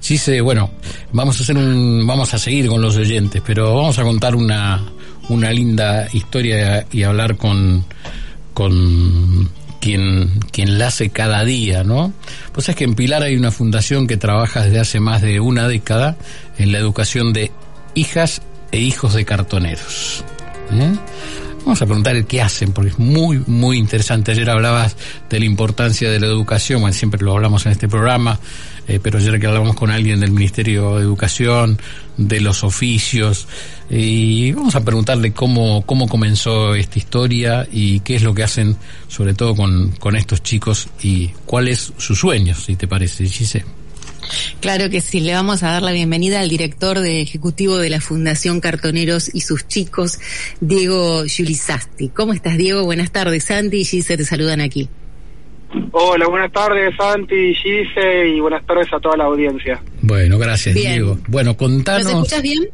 Sí, sí, bueno, vamos a hacer un, vamos a seguir con los oyentes, pero vamos a contar una, una linda historia y hablar con, con quien, quien la hace cada día, ¿no? Pues es que en Pilar hay una fundación que trabaja desde hace más de una década en la educación de hijas e hijos de cartoneros. ¿eh? Vamos a preguntar qué hacen, porque es muy, muy interesante. Ayer hablabas de la importancia de la educación, bueno, siempre lo hablamos en este programa, eh, pero ayer que hablamos con alguien del Ministerio de Educación, de los oficios, y vamos a preguntarle cómo, cómo comenzó esta historia y qué es lo que hacen, sobre todo con, con estos chicos, y cuál es su sueño, si te parece, Gise. Claro que sí, le vamos a dar la bienvenida al director de ejecutivo de la Fundación Cartoneros y sus chicos, Diego Giulisasti. ¿Cómo estás, Diego? Buenas tardes, Santi y Gise te saludan aquí. Hola, buenas tardes, Santi, Gise, y buenas tardes a toda la audiencia. Bueno, gracias, Diego. Bueno, contanos... ¿Nos escuchas bien?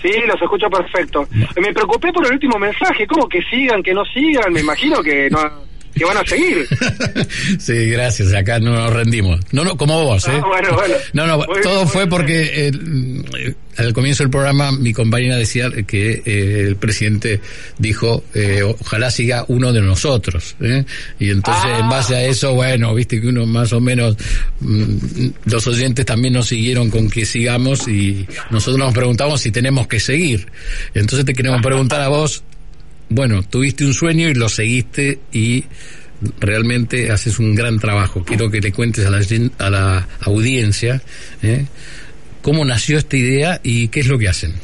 Sí, los escucho perfecto. Me preocupé por el último mensaje, ¿cómo que sigan, que no sigan? Me imagino que no que van a seguir. sí, gracias. Acá no nos rendimos. No, no, como vos, ¿eh? Ah, bueno, bueno. No, no, todo fue porque eh, al comienzo del programa mi compañera decía que eh, el presidente dijo, eh, ojalá siga uno de nosotros. ¿eh? Y entonces, en base a eso, bueno, viste que uno más o menos, mm, los oyentes también nos siguieron con que sigamos y nosotros nos preguntamos si tenemos que seguir. Entonces te queremos preguntar a vos, bueno, tuviste un sueño y lo seguiste y realmente haces un gran trabajo. Quiero que le cuentes a la, a la audiencia ¿eh? cómo nació esta idea y qué es lo que hacen.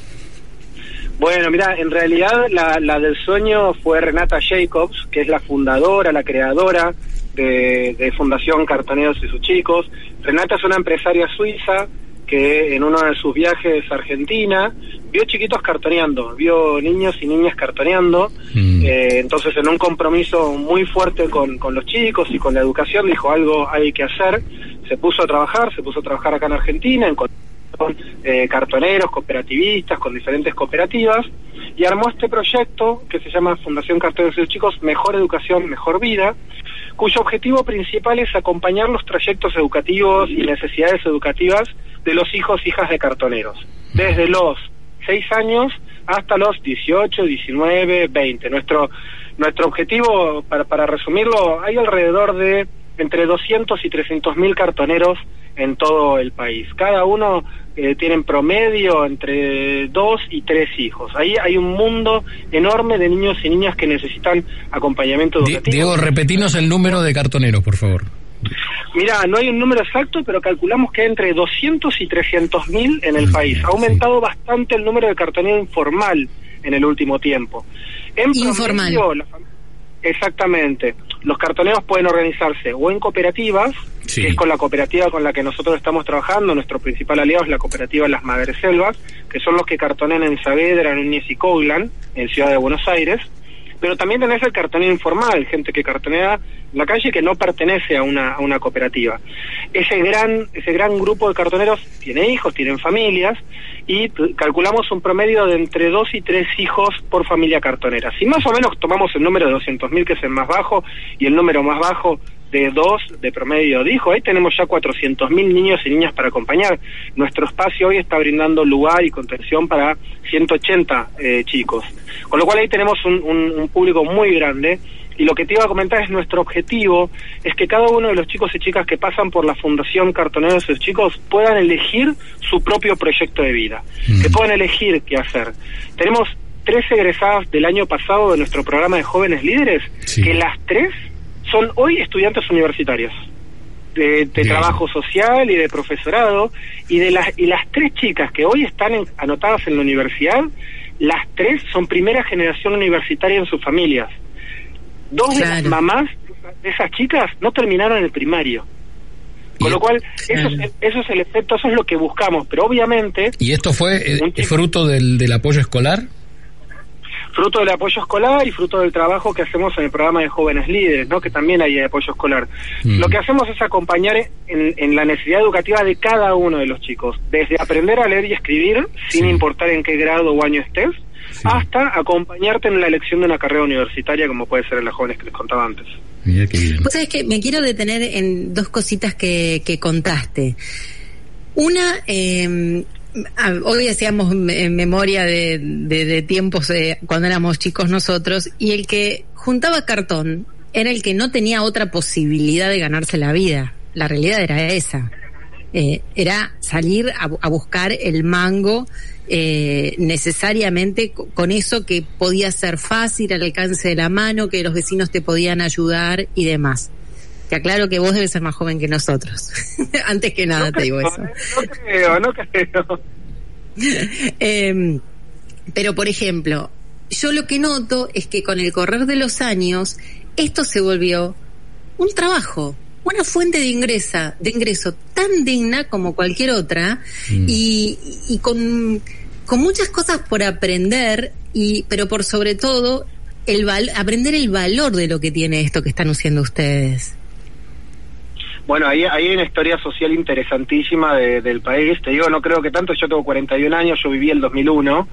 Bueno, mira, en realidad la, la del sueño fue Renata Jacobs, que es la fundadora, la creadora de, de Fundación Cartoneros y sus chicos. Renata es una empresaria suiza que en uno de sus viajes a Argentina vio chiquitos cartoneando, vio niños y niñas cartoneando, mm. eh, entonces en un compromiso muy fuerte con, con los chicos y con la educación dijo algo hay que hacer, se puso a trabajar, se puso a trabajar acá en Argentina, en con eh, cartoneros, cooperativistas, con diferentes cooperativas, y armó este proyecto que se llama Fundación Cartoneros y los Chicos, Mejor Educación, Mejor Vida, cuyo objetivo principal es acompañar los trayectos educativos y necesidades educativas de los hijos e hijas de cartoneros, desde los 6 años hasta los 18, 19, 20. Nuestro, nuestro objetivo, para, para resumirlo, hay alrededor de entre 200 y 300 mil cartoneros en todo el país. Cada uno eh, tiene en promedio entre dos y tres hijos. Ahí hay un mundo enorme de niños y niñas que necesitan acompañamiento educativo. Diego, repetinos el número de cartoneros, por favor. Mira, no hay un número exacto, pero calculamos que hay entre 200 y 300 mil en el país. Ha aumentado bastante el número de cartonero informal en el último tiempo. En informal. Exactamente. Los cartoneros pueden organizarse o en cooperativas, que es con la cooperativa con la que nosotros estamos trabajando. Nuestro principal aliado es la cooperativa Las Selvas, que son los que cartonean en Saavedra, Núñez y Coglan, en Ciudad de Buenos Aires pero también tenés el cartonero informal, gente que cartonea en la calle que no pertenece a una, a una cooperativa. Ese gran, ese gran grupo de cartoneros tiene hijos, tienen familias, y calculamos un promedio de entre dos y tres hijos por familia cartonera. Si más o menos tomamos el número de 200.000, que es el más bajo, y el número más bajo de dos de promedio dijo, ahí tenemos ya 400.000 niños y niñas para acompañar. Nuestro espacio hoy está brindando lugar y contención para 180 eh, chicos. Con lo cual ahí tenemos un, un, público muy grande y lo que te iba a comentar es nuestro objetivo, es que cada uno de los chicos y chicas que pasan por la Fundación Cartoneros de Chicos puedan elegir su propio proyecto de vida, mm. que puedan elegir qué hacer. Tenemos tres egresadas del año pasado de nuestro programa de jóvenes líderes, que las tres son hoy estudiantes universitarios de, trabajo social y de profesorado y de las y las tres chicas que hoy están anotadas en la universidad las tres son primera generación universitaria en sus familias. Dos de las mamás de esas chicas no terminaron el primario. Con lo cual, eso, es, eso es el efecto, eso es lo que buscamos, pero obviamente... ¿Y esto fue eh, fruto del, del apoyo escolar? Fruto del apoyo escolar y fruto del trabajo que hacemos en el programa de jóvenes líderes, ¿no? que también hay apoyo escolar. Mm. Lo que hacemos es acompañar en, la necesidad educativa de cada uno de los chicos, desde aprender a leer y escribir, sin importar en qué grado o año estés, hasta acompañarte en la elección de una carrera universitaria, como puede ser en las jóvenes que les contaba antes. Mira qué bien. Pues es que me quiero detener en dos cositas que, que contaste. Una, eh, hoy hacíamos en memoria de, tiempos cuando éramos chicos nosotros y el que juntaba cartón era el que no tenía otra posibilidad de ganarse la vida. La realidad era esa. Eh, era salir a, buscar el mango eh, necesariamente con eso que podía ser fácil al alcance de la mano, que los vecinos te podían ayudar y demás. Te aclaro que vos debes ser más joven que nosotros. Antes que nada te digo eso. No creo, no creo. Em, pero, por ejemplo, yo lo que noto es que con el correr de los años, esto se volvió un trabajo, una fuente de ingresa, de ingreso tan digna como cualquier otra mm. y, y con, con, muchas cosas por aprender y pero por sobre todo el aprender el valor de lo que tiene esto que están haciendo ustedes. Bueno, ahí, hay una historia social interesantísima del país. Te digo, no creo que tanto. Yo tengo 41 años, yo viví el 2001.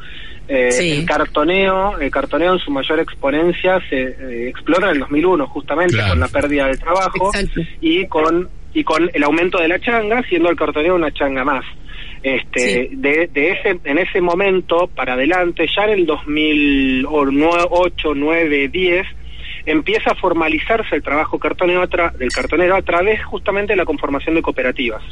Eh, El cartoneo, el cartoneo en su mayor exponencia se eh, explora en el 2001, justamente con la pérdida del trabajo y con y con el aumento de la changa, siendo el cartoneo una changa más. Este, de, de ese, en ese momento para adelante, ya en el 2008, 9, 10 empieza a formalizarse el trabajo cartonero del cartonero a través justamente de la conformación de cooperativas.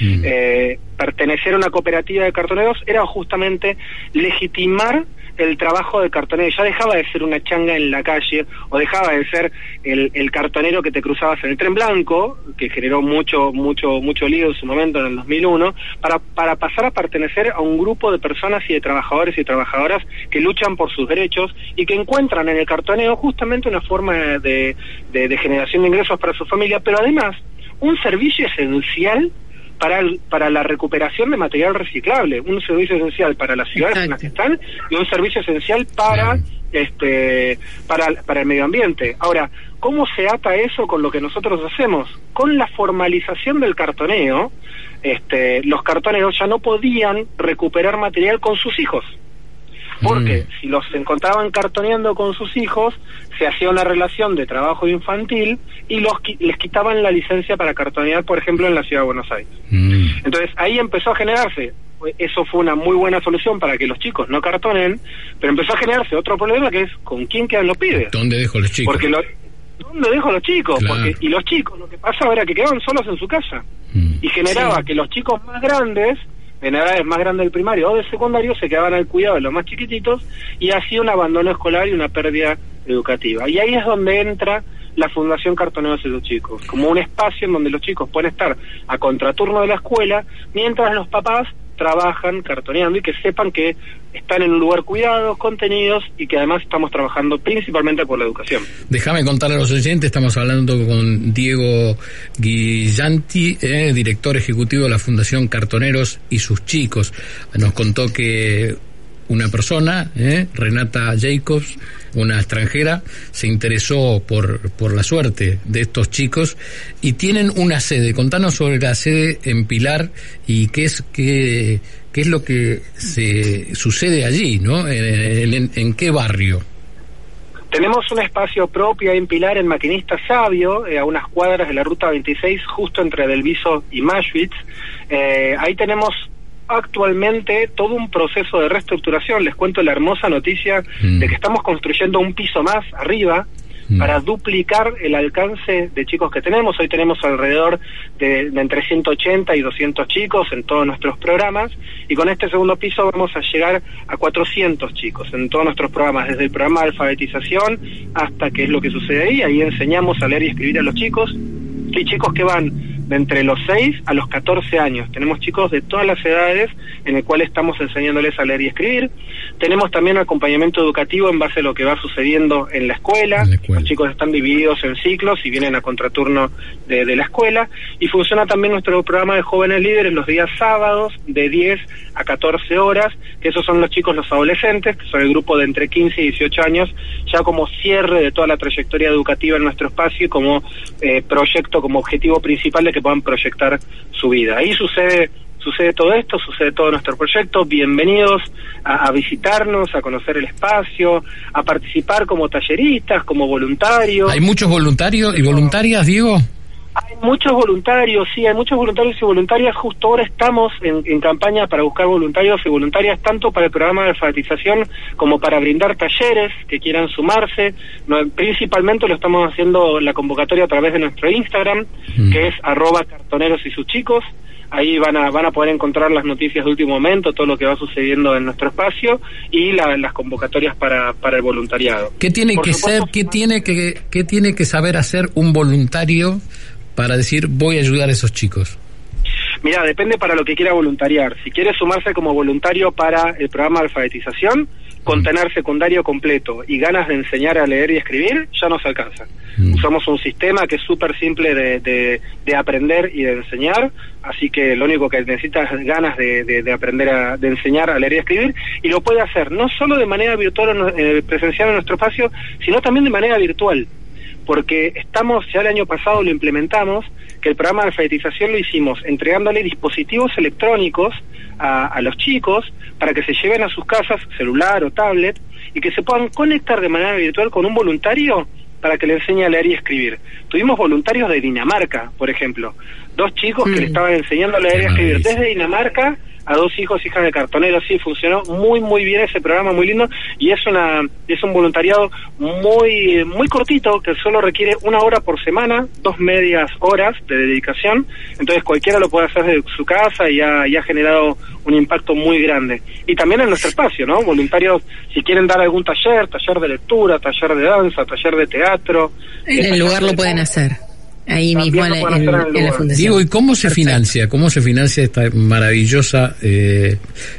Mm. Eh, pertenecer a una cooperativa de cartoneros era justamente legitimar el trabajo de cartonero. Ya dejaba de ser una changa en la calle o dejaba de ser el, cartonero que te cruzabas en el tren blanco, que generó mucho, mucho, mucho lío en su momento en el 2001, para, para pasar a pertenecer a un grupo de personas y de trabajadores y trabajadoras que luchan por sus derechos y que encuentran en el cartoneo justamente una forma de, de generación de ingresos para su familia, pero además un servicio esencial para, para la recuperación de material reciclable, un servicio esencial para las ciudades en las que están y un servicio esencial para este para, para el medio ambiente. Ahora, ¿cómo se ata eso con lo que nosotros hacemos? Con la formalización del cartoneo, este, los cartoneros ya no podían recuperar material con sus hijos. Porque mm. si los encontraban cartoneando con sus hijos, se hacía una relación de trabajo infantil y los les quitaban la licencia para cartonear, por ejemplo, en la ciudad de Buenos Aires. Mm. Entonces ahí empezó a generarse, eso fue una muy buena solución para que los chicos no cartonen, pero empezó a generarse otro problema que es con quién quedan los pibes. ¿Dónde dejo los chicos? Porque ¿Dónde dejo los chicos? Porque, y los chicos, lo que pasaba era que quedaban solos en su casa. Mm. Y generaba que los chicos más grandes en edades más grandes del primario o del secundario se quedaban al cuidado de los más chiquititos y así un abandono escolar y una pérdida educativa. Y ahí es donde entra la Fundación Cartoneros de los Chicos, como un espacio en donde los chicos pueden estar a contraturno de la escuela mientras los papás trabajan cartoneando y que sepan que están en un lugar cuidado, contenidos y que además estamos trabajando principalmente por la educación. Déjame contarle a los oyentes, estamos hablando con Diego Guillanti, eh, director ejecutivo de la Fundación Cartoneros y sus chicos. Nos contó que una persona, eh, Renata Jacobs, una extranjera, se interesó por, por la suerte de estos chicos y tienen una sede. Contanos sobre la sede en Pilar y qué es, qué, qué es lo que se sucede allí, ¿no? ¿En, qué barrio? Tenemos un espacio propio en Pilar, en Maquinista Sabio, eh, a unas cuadras de la ruta 26, justo entre Delviso y Maschwitz. Eh, ahí tenemos actualmente todo un proceso de reestructuración. Les cuento la hermosa noticia mm. de que estamos construyendo un piso más arriba mm. para duplicar el alcance de chicos que tenemos. Hoy tenemos alrededor de, entre 180 y 200 chicos en todos nuestros programas y con este segundo piso vamos a llegar a 400 chicos en todos nuestros programas, desde el programa de alfabetización hasta qué es lo que sucede ahí. Ahí enseñamos a leer y escribir a los chicos y chicos que van de entre los 6 a los 14 años. Tenemos chicos de todas las edades en el cual estamos enseñándoles a leer y escribir. Tenemos también acompañamiento educativo en base a lo que va sucediendo en la escuela. Los chicos están divididos en ciclos y vienen a contraturno de, de la escuela. Y funciona también nuestro programa de jóvenes líderes los días sábados de 10 a 14 horas, que esos son los chicos, los adolescentes, que son el grupo de entre 15 y 18 años, ya como cierre de toda la trayectoria educativa en nuestro espacio y como eh, proyecto, como objetivo principal de que puedan proyectar su vida. Ahí sucede sucede todo esto, sucede todo nuestro proyecto. Bienvenidos a, visitarnos, a conocer el espacio, a participar como talleristas, como voluntarios. ¿Hay muchos voluntarios y voluntarias, Diego? Muchos voluntarios, sí, hay muchos voluntarios y voluntarias. Justo ahora estamos en, campaña para buscar voluntarios y voluntarias tanto para el programa de alfabetización como para brindar talleres que quieran sumarse. principalmente lo estamos haciendo la convocatoria a través de nuestro Instagram, mm. que es arroba cartoneros y sus chicos. Ahí van a, van a poder encontrar las noticias de último momento, todo lo que va sucediendo en nuestro espacio y las convocatorias para, para el voluntariado. ¿Qué tiene que ser, qué tiene que, qué tiene que saber hacer un voluntario para decir voy a ayudar a esos chicos? Mira, depende para lo que quiera voluntariar. Si quiere sumarse como voluntario para el programa de alfabetización, con tener secundario completo y ganas de enseñar a leer y escribir, ya nos alcanza. Mm. Usamos un sistema que es súper simple de, de, aprender y de enseñar, así que lo único que necesita es ganas de, de, aprender a de enseñar a leer y escribir, y lo puede hacer no solo de manera virtual eh, presencial en nuestro espacio, sino también de manera virtual porque estamos, ya el año pasado lo implementamos, que el programa de alfabetización lo hicimos entregándole dispositivos electrónicos a, los chicos para que se lleven a sus casas celular o tablet y que se puedan conectar de manera virtual con un voluntario para que le enseñe a leer y escribir. Tuvimos voluntarios de Dinamarca, por ejemplo, dos chicos que le mm. estaban enseñando a leer y escribir desde Dinamarca a dos hijos, hijas de cartoneros, sí, funcionó muy, muy bien ese programa, muy lindo, y es una es un voluntariado muy muy cortito, que solo requiere una hora por semana, dos medias horas de dedicación, entonces cualquiera lo puede hacer desde su casa y ha, ha generado un impacto muy grande. Y también en nuestro espacio, ¿no? Voluntarios, si quieren dar algún taller, taller de lectura, taller de danza, taller de teatro. En el lugar lo pueden hacer. Ahí mismo en, la fundación. Diego, ¿y cómo se financia? ¿Cómo se financia esta maravillosa? Eh,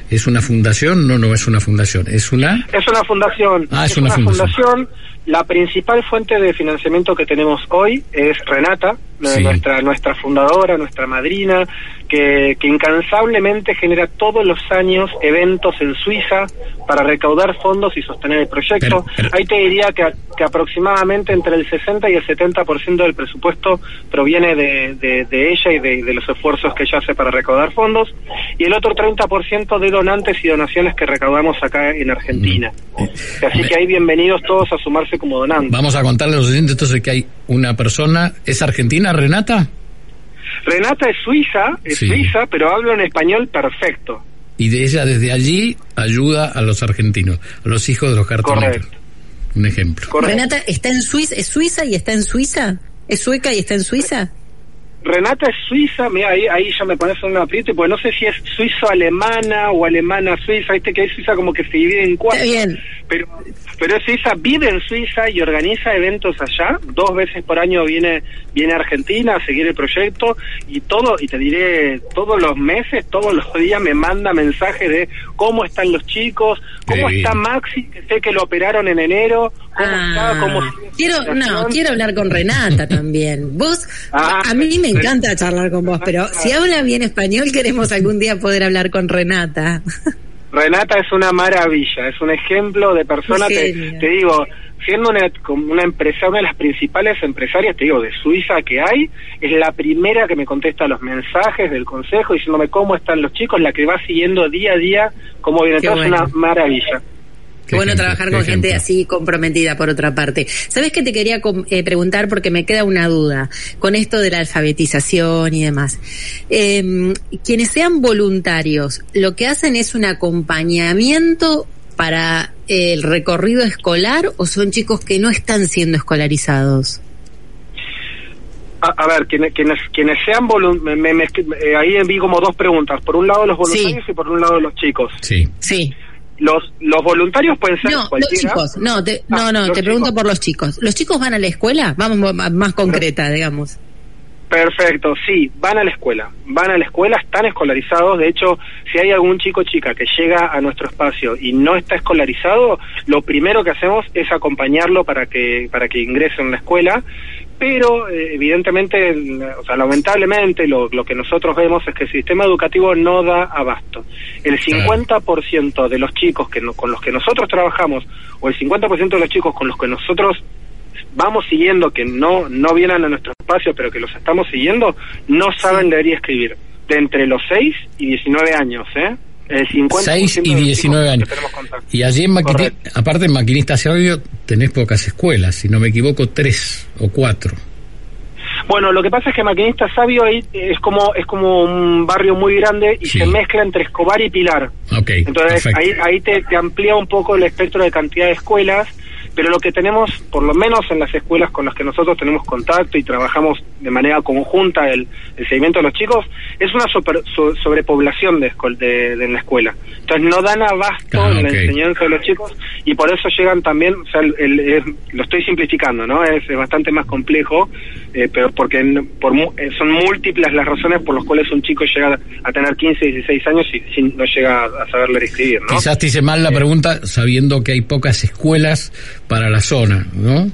¿Es una fundación? No, no es una fundación. ¿Es una? Es una fundación. Ah, es, una, fundación. La principal fuente de financiamiento que tenemos hoy es Renata, nuestra, nuestra fundadora, nuestra madrina, que, que, incansablemente genera todos los años eventos en Suiza para recaudar fondos y sostener el proyecto. Ahí te diría que, que, aproximadamente entre el 60 y el 70% del presupuesto proviene de, de, ella y de, de, los esfuerzos que ella hace para recaudar fondos, y el otro 30% de donantes y donaciones que recaudamos acá en Argentina. Mm. Así que ahí bienvenidos todos a sumarse como donantes. Vamos a contarle a los oyentes entonces que hay una persona, ¿es argentina Renata? Renata es suiza, es suiza, pero habla en español perfecto. Y de ella desde allí ayuda a los argentinos, a los hijos de los cartoneros. Un ejemplo. Renata está en Suiza, es suiza y está en Suiza. ¿Es sueca y está en Suiza? Renata es suiza, mira, ahí, ahí ya me pones un aprieto, porque no sé si es suizo-alemana o alemana-suiza, viste que es suiza como que se divide en cuatro. bien. Pero, pero es suiza, vive en Suiza y organiza eventos allá, dos veces por año viene, viene a Argentina a seguir el proyecto y todo, y te diré, todos los meses, todos los días me manda mensajes de cómo están los chicos, cómo está Maxi, que sé que lo operaron en enero, cómo está, ah, cómo... Quiero, no, quiero hablar con Renata también. Vos, ah, a mí me encanta charlar con vos, pero si habla bien español, queremos algún día poder hablar con Renata. Renata es una maravilla, es un ejemplo de persona, te, digo, siendo una, una empresa, una de las principales empresarias, te digo, de Suiza que hay, es la primera que me contesta los mensajes del consejo diciéndome cómo están los chicos, la que va siguiendo día a día cómo viene todo, es una maravilla. Qué, bueno trabajar con gente así comprometida, por otra parte. ¿Sabes qué te quería eh, preguntar? Porque me queda una duda con esto de la alfabetización y demás. Eh, quienes sean voluntarios, ¿lo que hacen es un acompañamiento para el recorrido escolar o son chicos que no están siendo escolarizados? A, ver, quienes, quienes, quienes sean voluntarios, ahí vi como dos preguntas. Por un lado los voluntarios y por un lado los chicos. Sí. Sí. Los, los voluntarios pueden ser no, Los chicos, no, te, no, ah, no, te pregunto por los chicos. ¿Los chicos van a la escuela? Vamos más concreta, digamos. Perfecto, sí, van a la escuela, van a la escuela, están escolarizados, de hecho, si hay algún chico o chica que llega a nuestro espacio y no está escolarizado, lo primero que hacemos es acompañarlo para que para que ingrese en la escuela, pero eh, evidentemente, o sea, lamentablemente lo, lo que nosotros vemos es que el sistema educativo no da abasto. El 50% de los chicos que con los que nosotros trabajamos o el 50% de los chicos con los que nosotros vamos siguiendo, que no, no vienen a nuestro espacio, pero que los estamos siguiendo, no saben leer y escribir. De entre los 6 y 19 años, ¿eh? El 6 y 19 años. Y allí en maquinista, aparte en maquinista audio, tenés pocas escuelas, si no me equivoco, tres o cuatro. Bueno, lo que pasa es que Maquinista Sabio ahí es como es como un barrio muy grande y se mezcla entre Escobar y Pilar. Okay, Entonces ahí, ahí te, te, amplía un poco el espectro de cantidad de escuelas pero lo que tenemos, por lo menos en las escuelas con las que nosotros tenemos contacto y trabajamos de manera conjunta el, seguimiento de los chicos, es una sobrepoblación de, de, la escuela. Entonces no dan abasto ah, en la enseñanza de los chicos y por eso llegan también, o sea, lo estoy simplificando, ¿no? Es, bastante más complejo, eh, pero porque por, eh, son múltiples las razones por las cuales un chico llega a tener 15, 16 años y, no llega a saber leer y escribir, ¿no? Quizás te hice mal la eh, pregunta sabiendo que hay pocas escuelas para la zona, ¿no?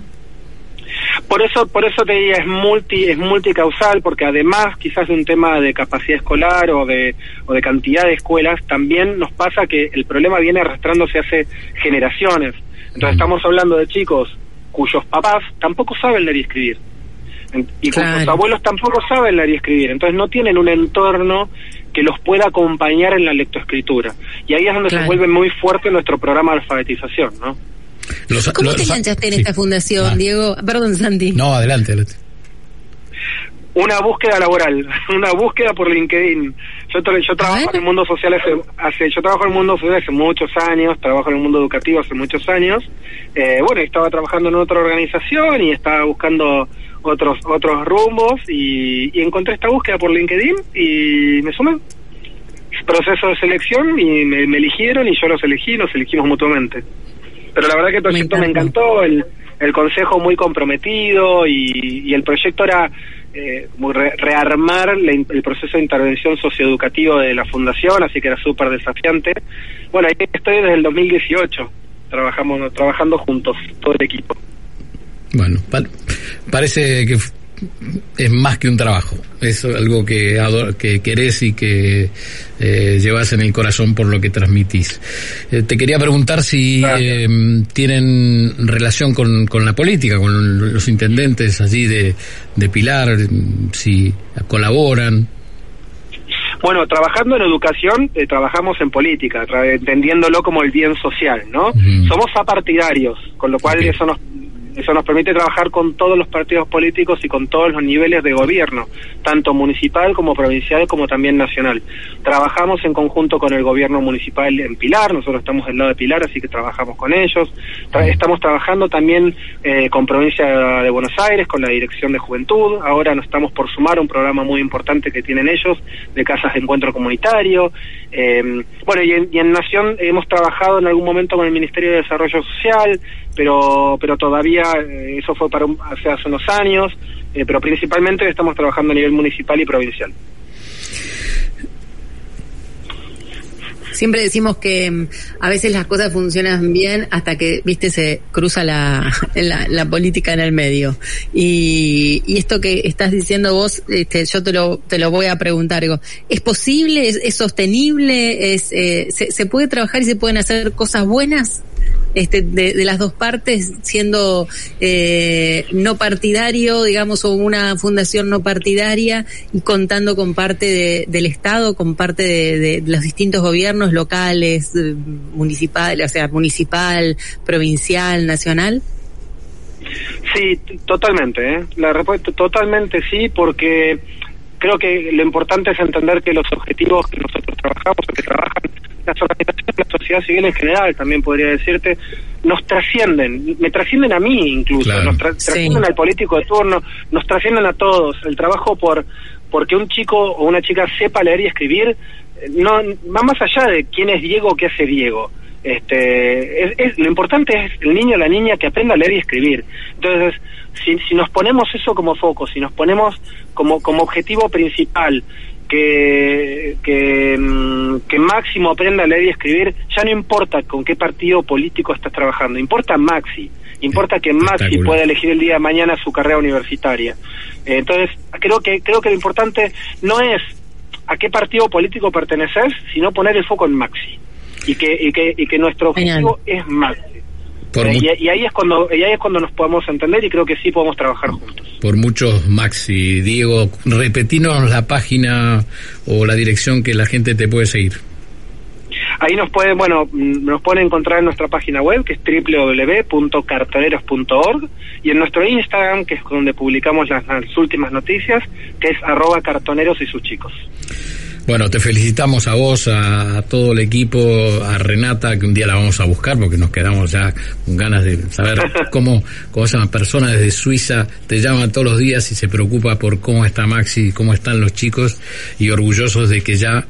Por eso, por eso te diría, es multi, es multicausal, porque además quizás de un tema de capacidad escolar o de, o de cantidad de escuelas, también nos pasa que el problema viene arrastrándose hace generaciones. Entonces mm. estamos hablando de chicos cuyos papás tampoco saben leer y escribir. Y cuyos abuelos tampoco saben leer y escribir. Entonces no tienen un entorno que los pueda acompañar en la lectoescritura. Y ahí es donde se vuelve muy fuerte nuestro programa de alfabetización, ¿no? ¿Cómo te enganchaste en esta fundación, ah. Diego? Perdón, Santi. No, adelante, Una búsqueda laboral, una búsqueda por LinkedIn. Yo, yo trabajo en el mundo social hace, yo trabajo en el mundo social hace muchos años, trabajo en el mundo educativo hace muchos años. Eh, bueno, estaba trabajando en otra organización y estaba buscando otros otros rumbos y, encontré esta búsqueda por LinkedIn y me sumé. Proceso de selección y me, me eligieron y yo los elegí, nos elegimos mutuamente. Pero la verdad que el proyecto me, encantó, el, el consejo muy comprometido y, el proyecto era eh, rearmar el proceso de intervención socioeducativo de la fundación, así que era súper desafiante. Bueno, ahí estoy desde el 2018, trabajamos, trabajando juntos, todo el equipo. Bueno, parece que es más que un trabajo, es algo que, que querés y que eh, llevas en el corazón por lo que transmitís. Eh, te quería preguntar si eh, tienen relación con, con, la política, con los intendentes allí de, de Pilar, si colaboran. Bueno, trabajando en educación, eh, trabajamos en política, entendiéndolo como el bien social, ¿no? Somos apartidarios, con lo cual eso nos eso nos permite trabajar con todos los partidos políticos y con todos los niveles de gobierno, tanto municipal como provincial como también nacional. Trabajamos en conjunto con el gobierno municipal en Pilar, nosotros estamos del lado de Pilar, así que trabajamos con ellos. estamos trabajando también eh, con provincia de Buenos Aires, con la Dirección de Juventud. Ahora nos estamos por sumar un programa muy importante que tienen ellos de casas de encuentro comunitario. Eh, bueno, y en, y en Nación hemos trabajado en algún momento con el Ministerio de Desarrollo Social, pero pero todavía eh, eso fue para hace, hace unos años, eh, pero principalmente estamos trabajando a nivel municipal y provincial. Siempre decimos que mm, a veces las cosas funcionan bien hasta que, viste, se cruza la, la, política en el medio. Y, y, esto que estás diciendo vos, este, yo te lo, te lo voy a preguntar. ¿Es posible? ¿Es, sostenible? ¿Es, eh, se, ¿Se puede trabajar y se pueden hacer cosas buenas? Este, de, las dos partes, siendo eh, no partidario, digamos, o una fundación no partidaria y contando con parte del Estado, con parte de, los distintos gobiernos locales, eh, municipales, o sea, municipal, provincial, nacional? Sí, totalmente. ¿eh? La respuesta totalmente sí, porque creo que lo importante es entender que los objetivos que nosotros trabajamos, que trabajan las organizaciones de la sociedad civil en general, también podría decirte, nos trascienden, me trascienden a mí incluso, nos trascienden al político de turno, nos trascienden a todos. El trabajo por porque un chico o una chica sepa leer y escribir no va más allá de quién es Diego o qué hace Diego. Este, es, lo importante es el niño o la niña que aprenda a leer y escribir. Entonces, si, si nos ponemos eso como foco, si nos ponemos como, como objetivo principal que, que, mm, que, Máximo aprenda a leer y escribir, ya no importa con qué partido político estás trabajando, importa Maxi, importa que Maxi pueda elegir el día de mañana su carrera universitaria. Eh, entonces, creo que, creo que lo importante no es a qué partido político perteneces, sino poner el foco en Maxi. Y que, y que, y que nuestro objetivo es Maxi. Eh, y, ahí es cuando y ahí es cuando nos podemos entender y creo que sí podemos trabajar juntos. Por muchos Maxi, Diego, repetinos la página o la dirección que la gente te puede seguir. Ahí nos pueden, bueno, mm, nos pueden encontrar en nuestra página web que es www.cartoneros.org y en nuestro Instagram que es donde publicamos las, las últimas noticias que es arroba cartoneros y sus chicos. Bueno, te felicitamos a vos, a, todo el equipo, a Renata, que un día la vamos a buscar porque nos quedamos ya con ganas de saber cómo, cómo esa persona desde Suiza te llama todos los días y se preocupa por cómo está Maxi, cómo están los chicos y orgullosos de que ya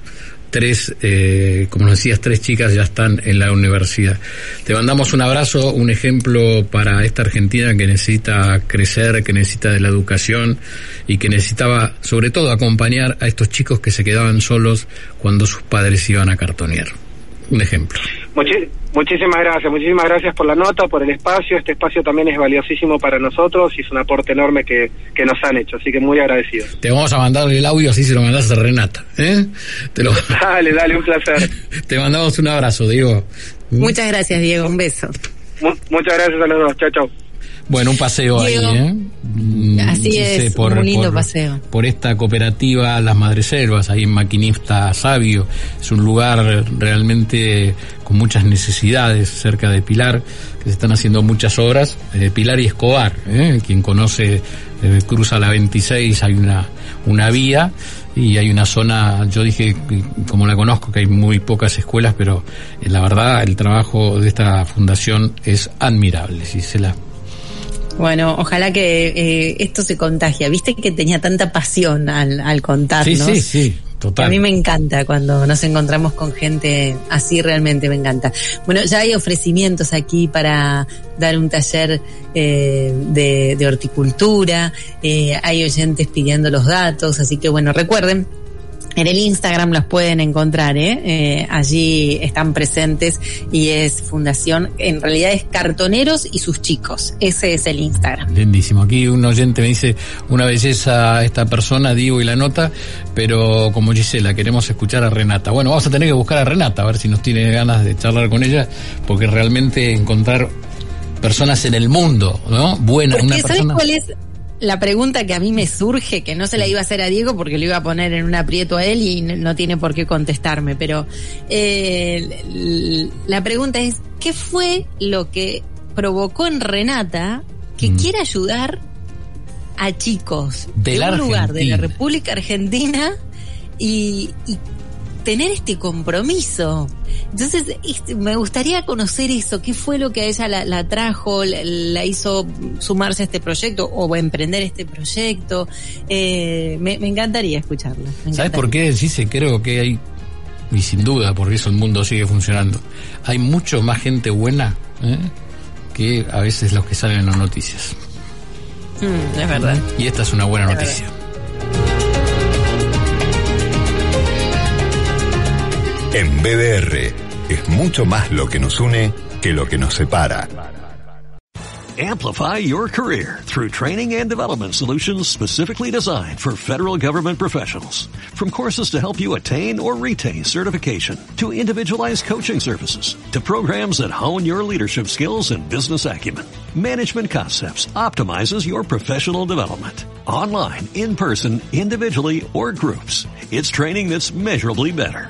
tres, eh, como nos decías, tres chicas ya están en la universidad. Te mandamos un abrazo, un ejemplo para esta Argentina que necesita crecer, que necesita de la educación y que necesitaba sobre todo acompañar a estos chicos que se quedaban solos cuando sus padres iban a cartonear. Un ejemplo. Muchísimas gracias, muchísimas gracias por la nota, por el espacio. Este espacio también es valiosísimo para nosotros y es un aporte enorme que, que nos han hecho, así que muy agradecidos. Te vamos a mandar el audio así se lo mandas a Renata. ¿eh? Te lo... Dale, dale, un placer. Te mandamos un abrazo, Diego. Muchas gracias, Diego, un beso. muchas gracias a los dos, chao, chao. Bueno, un paseo ahí, ¿eh? Mm, Así es, por, un lindo paseo. Por esta cooperativa Las Madreselvas, ahí en Maquinista Sabio. Es un lugar realmente con muchas necesidades cerca de Pilar, que se están haciendo muchas obras. Eh, Pilar y Escobar, ¿eh? quien conoce, eh, cruza la 26, hay una, una vía y hay una zona, yo dije, como la conozco, que hay muy pocas escuelas, pero la verdad el trabajo de esta fundación es admirable, si se bueno, ojalá que eh, esto se contagie. Viste que tenía tanta pasión al, al contarnos. Sí, sí, sí. Total. A mí me encanta cuando nos encontramos con gente así, realmente me encanta. Bueno, ya hay ofrecimientos aquí para dar un taller eh, de, de, horticultura, eh, hay oyentes pidiendo los datos, así que bueno, recuerden, en el Instagram los pueden encontrar, ¿eh? ¿eh? allí están presentes y es fundación, en realidad es Cartoneros y sus chicos, ese es el Instagram. Lindísimo, aquí un oyente me dice una belleza esta persona, digo y la nota, pero como Gisela, queremos escuchar a Renata. Bueno, vamos a tener que buscar a Renata, a ver si nos tiene ganas de charlar con ella, porque realmente encontrar personas en el mundo, ¿no? Buenas, una persona... cuál es? La pregunta que a mí me surge, que no se la iba a hacer a Diego porque lo iba a poner en un aprieto a él y no tiene por qué contestarme, pero eh, la pregunta es, ¿qué fue lo que provocó en Renata que mm. quiera ayudar a chicos de, un lugar de la República Argentina y, y tener este compromiso. Entonces, este, me gustaría conocer eso, qué fue lo que a ella la, trajo, la, hizo sumarse a este proyecto o emprender este proyecto. Eh, me, encantaría escucharla. ¿Sabes por qué? Dice, creo que hay, y sin duda, porque eso el mundo sigue funcionando, hay mucho más gente buena ¿eh? que a veces los que salen en las noticias. Mm, es verdad. Y esta es una buena noticia. En BDR es mucho más lo que nos une que lo que nos separa. Amplify your career through training and development solutions specifically designed for federal government professionals. From courses to help you attain or retain certification, to individualized coaching services, to programs that hone your leadership skills and business acumen, Management Concepts optimizes your professional development. Online, in person, individually, or groups. It's training that's measurably better.